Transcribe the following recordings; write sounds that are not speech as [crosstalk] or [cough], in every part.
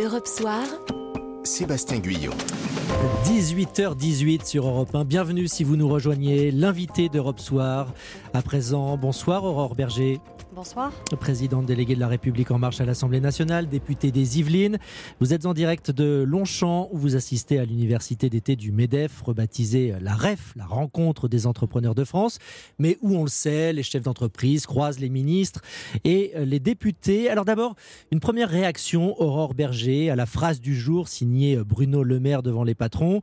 Europe Soir, Sébastien Guyot. 18h18 sur Europe 1. Bienvenue si vous nous rejoignez, l'invité d'Europe Soir. À présent, bonsoir Aurore Berger. Bonsoir. Présidente déléguée de la République en marche à l'Assemblée nationale, députée des Yvelines. Vous êtes en direct de Longchamp où vous assistez à l'université d'été du MEDEF, rebaptisée la REF, la rencontre des entrepreneurs de France, mais où on le sait, les chefs d'entreprise croisent les ministres et les députés. Alors d'abord, une première réaction, Aurore Berger, à la phrase du jour signée Bruno Le Maire devant les patrons.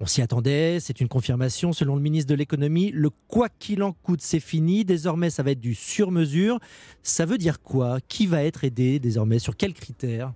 On s'y attendait, c'est une confirmation. Selon le ministre de l'économie, le quoi qu'il en coûte, c'est fini. Désormais, ça va être du sur-mesure. Ça veut dire quoi? Qui va être aidé désormais? Sur quels critères?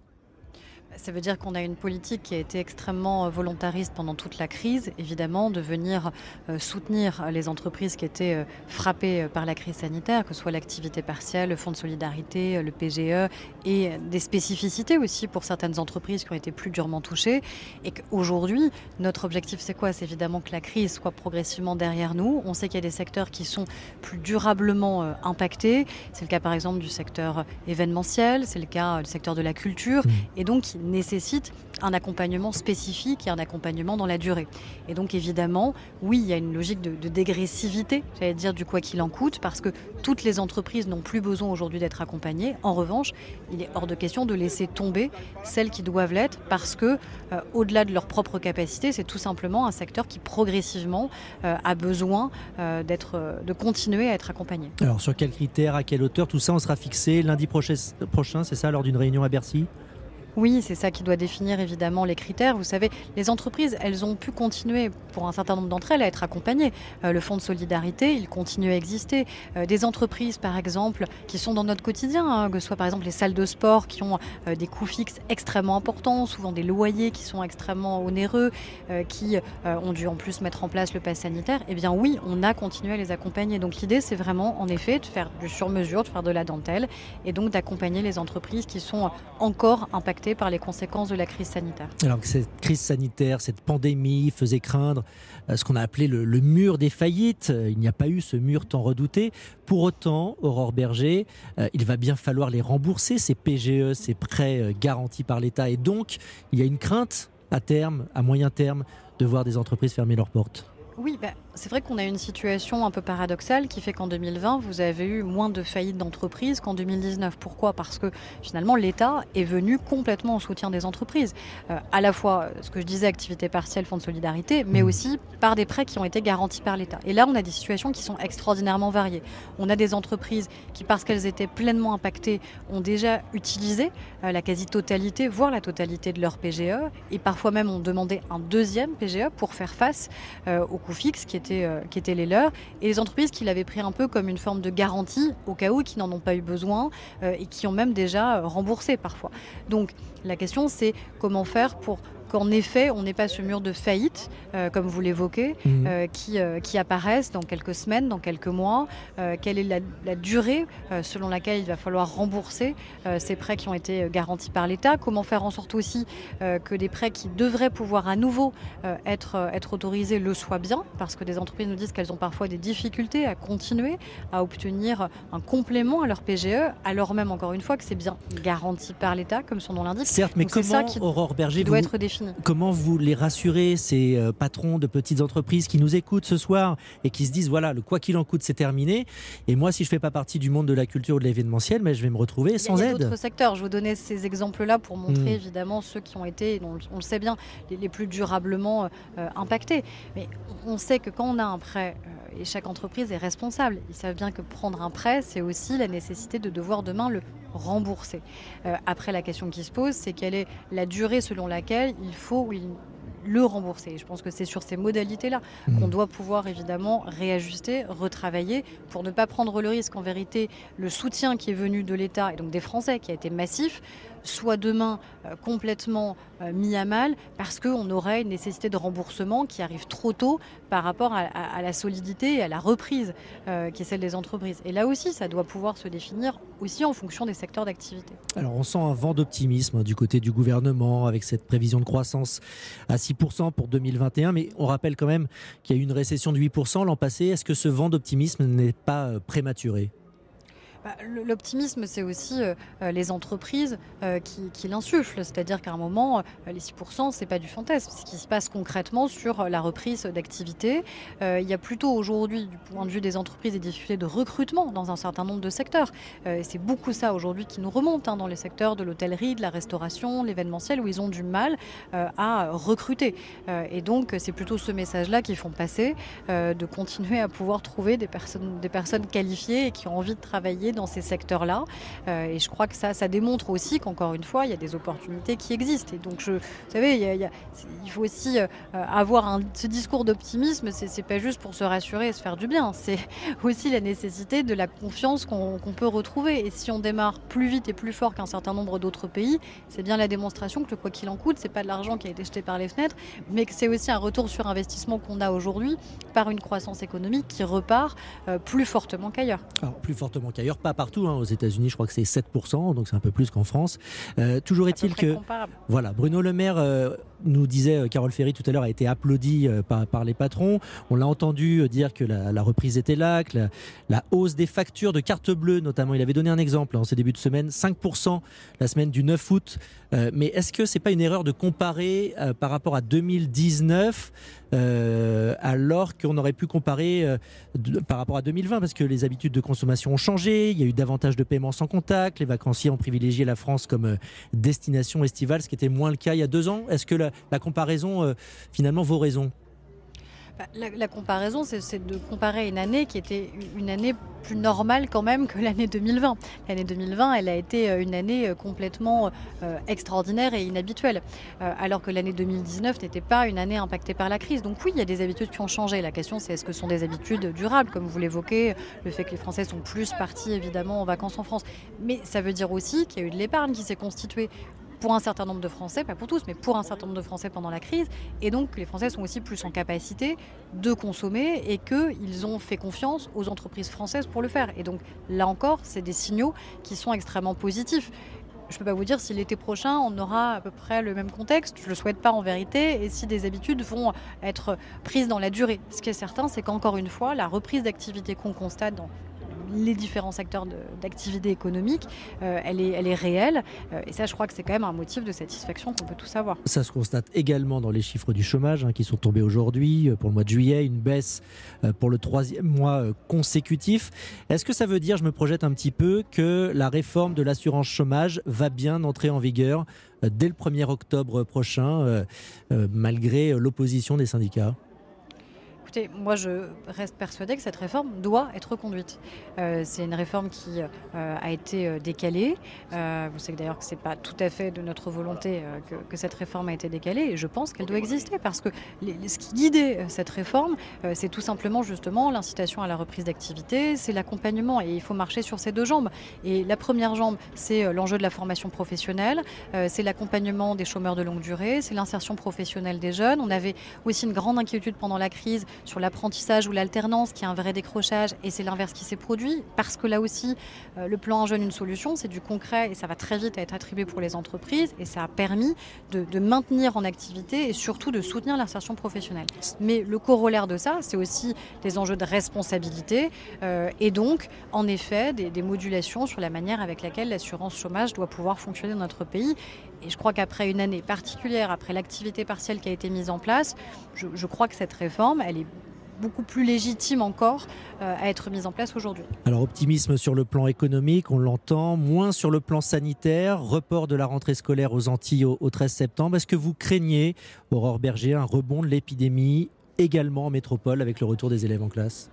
Ça veut dire qu'on a une politique qui a été extrêmement euh, volontariste pendant toute la crise, évidemment, de venir euh, soutenir les entreprises qui étaient euh, frappées par la crise sanitaire, que ce soit l'activité partielle, le fonds de solidarité, le PGE, et des spécificités aussi pour certaines entreprises qui ont été plus durement touchées. Et qu'aujourd'hui, notre objectif, c'est quoi? C'est évidemment que la crise soit progressivement derrière nous. On sait qu'il y a des secteurs qui sont plus durablement impactés. C'est le cas, par exemple, du secteur événementiel, c'est le cas du secteur de la culture, mmh. et donc nécessite un accompagnement spécifique et un accompagnement dans la durée. Et donc évidemment, oui, il y a une logique de, dégressivité, j'allais dire du quoi qu'il en coûte, parce que toutes les entreprises n'ont plus besoin aujourd'hui d'être accompagnées. En revanche, il est hors de question de laisser tomber celles qui doivent l'être, parce que euh, au-delà de leur propre capacité, c'est tout simplement un secteur qui progressivement euh, a besoin euh, d'être, de continuer à être accompagné. Alors sur quels critères, à quelle hauteur, tout ça, on sera fixé lundi prochain c'est ça, lors d'une réunion à Bercy? Oui, c'est ça qui doit définir évidemment les critères. Vous savez, les entreprises, elles ont pu continuer, pour un certain nombre d'entre elles, à être accompagnées. Euh, le fonds de solidarité, il continue à exister. Euh, des entreprises, par exemple, qui sont dans notre quotidien, hein, que ce soit par exemple les salles de sport qui ont euh, des coûts fixes extrêmement importants, souvent des loyers qui sont extrêmement onéreux, qui ont dû en plus mettre en place le pass sanitaire, eh bien oui, on a continué à les accompagner. Donc l'idée, c'est vraiment, en effet, de faire du sur-mesure, de faire de la dentelle, et donc d'accompagner les entreprises qui sont encore impactées par les conséquences de la crise sanitaire. Alors que cette crise sanitaire, cette pandémie faisait craindre euh, ce qu'on a appelé le, mur des faillites. Euh, il n'y a pas eu ce mur tant redouté. Pour autant, Aurore Berger, euh, il va bien falloir les rembourser, ces PGE, ces prêts garantis par l'État. Et donc, il y a une crainte à terme, à moyen terme, de voir des entreprises fermer leurs portes. Oui, bah, c'est vrai qu'on a une situation un peu paradoxale qui fait qu'en 2020, vous avez eu moins de faillites d'entreprises qu'en 2019. Pourquoi? Parce que finalement, l'État est venu complètement en soutien des entreprises. Euh, à la fois, euh, ce que je disais, activité partielle, fonds de solidarité, mais mmh. aussi par des prêts qui ont été garantis par l'État. Et là, on a des situations qui sont extraordinairement variées. On a des entreprises qui, parce qu'elles étaient pleinement impactées, ont déjà utilisé euh, la quasi-totalité, voire la totalité de leur PGE, et parfois même ont demandé un deuxième PGE pour faire face aux fixes qui euh, qui étaient les leurs, et les entreprises qui l'avaient pris un peu comme une forme de garantie au cas où, qui n'en ont pas eu besoin euh, et qui ont même déjà euh, remboursé parfois. Donc la question c'est comment faire pour qu'en effet, on n'ait pas ce mur de faillite, euh, comme vous l'évoquez, mhm. euh, qui, euh, qui apparaisse dans quelques semaines, dans quelques mois. quelle est la, la durée selon laquelle il va falloir rembourser ces prêts qui ont été garantis par l'État? Comment faire en sorte aussi que des prêts qui devraient pouvoir à nouveau être, être autorisés le soient bien? Parce que des entreprises nous disent qu'elles ont parfois des difficultés à continuer à obtenir un complément à leur PGE, alors même encore une fois que c'est bien garanti par l'État, comme son nom l'indique. Certes, mais comment, ça qui Aurore Berger, doit être défini Comment vous les rassurez, ces euh, patrons de petites entreprises qui nous écoutent ce soir et qui se disent voilà, le quoi qu'il en coûte, c'est terminé. Et moi, si je ne fais pas partie du monde de la culture ou de l'événementiel, mais je vais me retrouver sans aide. Il y a d'autres secteurs. Je vous donnais ces exemples-là pour montrer hmm. évidemment ceux qui ont été, on le sait bien, les, plus durablement euh, impactés. Mais on sait que quand on a un prêt, euh, et chaque entreprise est responsable, ils savent bien que prendre un prêt, c'est aussi la nécessité de devoir demain le rembourser. Euh, après, la question qui se pose, c'est quelle est la durée selon laquelle il faut le rembourser. Je pense que c'est sur ces modalités-là mmh. qu'on doit pouvoir évidemment réajuster, retravailler pour ne pas prendre le risque. En vérité, le soutien qui est venu de l'État et donc des Français qui a été massif, soit demain euh, complètement euh, mis à mal parce qu'on aurait une nécessité de remboursement qui arrive trop tôt par rapport à, la solidité et à la reprise euh, qui est celle des entreprises. Et là aussi, ça doit pouvoir se définir aussi en fonction des secteurs d'activité. Alors on sent un vent d'optimisme du côté du gouvernement avec cette prévision de croissance à 6% pour 2021, mais on rappelle quand même qu'il y a eu une récession de 8% l'an passé. Est-ce que ce vent d'optimisme n'est pas prématuré? L'optimisme, c'est aussi euh, euh, les entreprises euh, qui, l'insufflent. C'est-à-dire qu'à un moment, les 6%, ce n'est pas du fantasme. Ce qui se passe concrètement sur la reprise d'activité. il y a plutôt aujourd'hui, du point de vue des entreprises, des difficultés de recrutement dans un certain nombre de secteurs. c'est beaucoup ça aujourd'hui qui nous remonte hein, dans les secteurs de l'hôtellerie, de la restauration, l'événementiel, où ils ont du mal à recruter. et donc, c'est plutôt ce message-là qu'ils font passer, de continuer à pouvoir trouver des personnes qualifiées et qui ont envie de travailler dans ces secteurs-là. Euh, et je crois que ça, ça démontre aussi qu'encore une fois, il y a des opportunités qui existent. Et donc, je, vous savez, il, faut aussi euh, avoir ce discours d'optimisme. C'est pas juste pour se rassurer et se faire du bien. C'est [laughs] aussi la nécessité de la confiance qu'on peut retrouver. Et si on démarre plus vite et plus fort qu'un certain nombre d'autres pays, c'est bien la démonstration que le quoi qu'il en coûte, c'est pas de l'argent qui a été jeté par les fenêtres, mais que c'est aussi un retour sur investissement qu'on a aujourd'hui par une croissance économique qui repart euh, plus fortement qu'ailleurs. Plus fortement qu'ailleurs, pas partout. Hein. Aux États-Unis, je crois que c'est 7%, donc c'est un peu plus qu'en France. Euh, toujours est-il que. Voilà, Bruno Le Maire. Euh, nous disait Carole Ferry tout à l'heure a été applaudi par, les patrons. On l'a entendu dire que la, reprise était là, que la, hausse des factures de carte bleue notamment, il avait donné un exemple en ces débuts de semaine, 5% la semaine du 9 août. mais est-ce que c'est pas une erreur de comparer par rapport à 2019 alors qu'on aurait pu comparer par rapport à 2020 parce que les habitudes de consommation ont changé, il y a eu davantage de paiements sans contact, les vacanciers ont privilégié la France comme euh, destination estivale, ce qui était moins le cas il y a deux ans. Est-ce que la, comparaison euh, finalement vaut raison? La, comparaison, c'est de comparer une année qui était une année plus normale quand même que l'année 2020. L'année 2020, elle a été euh, une année euh, complètement euh, extraordinaire et inhabituelle, alors que l'année 2019 n'était pas une année impactée par la crise. Donc oui, il y a des habitudes qui ont changé. La question, c'est est-ce que ce sont des habitudes durables, comme vous l'évoquez, le fait que les Français sont plus partis évidemment en vacances en France. Mais ça veut dire aussi qu'il y a eu de l'épargne qui s'est constituée pour un certain nombre de Français, pas pour tous, mais pour un certain nombre de Français pendant la crise. Et donc les Français sont aussi plus en capacité de consommer et qu'ils ont fait confiance aux entreprises françaises pour le faire. Et donc là encore, c'est des signaux qui sont extrêmement positifs. Je ne peux pas vous dire si l'été prochain, on aura à peu près le même contexte. Je ne le souhaite pas en vérité. Et si des habitudes vont être prises dans la durée. Ce qui est certain, c'est qu'encore une fois, la reprise d'activité qu'on constate dans les différents secteurs d'activité économique, euh, elle, est, elle est réelle. Euh, et ça, je crois que c'est quand même un motif de satisfaction qu'on peut tous avoir. Ça se constate également dans les chiffres du chômage hein, qui sont tombés aujourd'hui euh, pour le mois de juillet, une baisse pour le troisième mois consécutif. Est-ce que ça veut dire, je me projette un petit peu, que la réforme de l'assurance chômage va bien entrer en vigueur dès le 1er octobre prochain, malgré l'opposition des syndicats? Écoutez, moi je reste persuadée que cette réforme doit être conduite. Euh, c'est une réforme qui euh, a été euh, décalée. vous savez d'ailleurs que ce n'est pas tout à fait de notre volonté que, cette réforme a été décalée et je pense qu'elle doit exister parce que ce qui guidait cette réforme, c'est tout simplement justement l'incitation à la reprise d'activité, c'est l'accompagnement et il faut marcher sur ces deux jambes. Et la première jambe, c'est l'enjeu de la formation professionnelle, c'est l'accompagnement des chômeurs de longue durée, c'est l'insertion professionnelle des jeunes. On avait aussi une grande inquiétude pendant la crise sur l'apprentissage ou l'alternance, qui est un vrai décrochage, et c'est l'inverse qui s'est produit, parce que là aussi, euh, le plan Un jeune, une solution, c'est du concret, et ça va très vite être attribué pour les entreprises, et ça a permis de, maintenir en activité et surtout de soutenir l'insertion professionnelle. Mais le corollaire de ça, c'est aussi des enjeux de responsabilité, euh, et donc, en effet, des, des modulations sur la manière avec laquelle l'assurance chômage doit pouvoir fonctionner dans notre pays. Et je crois qu'après une année particulière, après l'activité partielle qui a été mise en place, je, crois que cette réforme, elle est beaucoup plus légitime encore euh, à être mise en place aujourd'hui. Alors optimisme sur le plan économique, on l'entend, moins sur le plan sanitaire, report de la rentrée scolaire aux Antilles au, au 13 septembre. Est-ce que vous craignez, Aurore Berger, un rebond de l'épidémie également en métropole avec le retour des élèves en classe?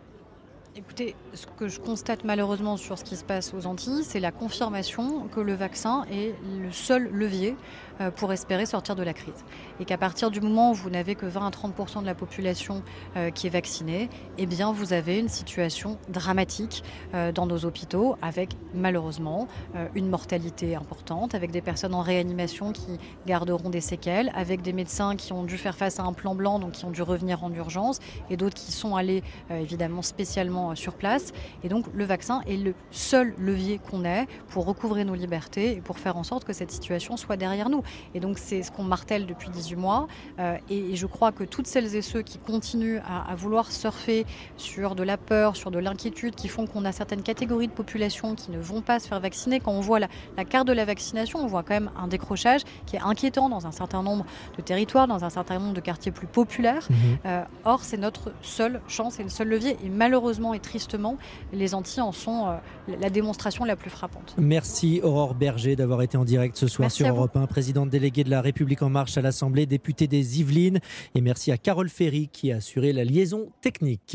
Écoutez, ce que je constate malheureusement sur ce qui se passe aux Antilles, c'est la confirmation que le vaccin est le seul levier euh, pour espérer sortir de la crise. Et qu'à partir du moment où vous n'avez que 20 à 30% de la population euh, qui est vaccinée, eh bien vous avez une situation dramatique euh, dans nos hôpitaux avec malheureusement une mortalité importante, avec des personnes en réanimation qui garderont des séquelles, avec des médecins qui ont dû faire face à un plan blanc, donc qui ont dû revenir en urgence, et d'autres qui sont allés évidemment spécialement sur place. Et donc le vaccin est le seul levier qu'on ait pour recouvrer nos libertés et pour faire en sorte que cette situation soit derrière nous. Et donc c'est ce qu'on martèle depuis 18 mois. Euh, et, je crois que toutes celles et ceux qui continuent à, vouloir surfer sur de la peur, sur de l'inquiétude, qui font qu'on a certaines catégories de population qui ne vont pas se faire vacciner, quand on voit la, carte de la vaccination, on voit quand même un décrochage qui est inquiétant dans un certain nombre de territoires, dans un certain nombre de quartiers plus populaires. Mhm. Euh, or, c'est notre seule chance et le seul levier. Et malheureusement et tristement, les Antilles en sont euh, la démonstration la plus frappante. Merci Aurore Berger d'avoir été en direct ce soir sur Europe 1, présidente déléguée de la République en marche à l'Assemblée, députée des Yvelines. Et merci à Carole Ferry qui a assuré la liaison technique.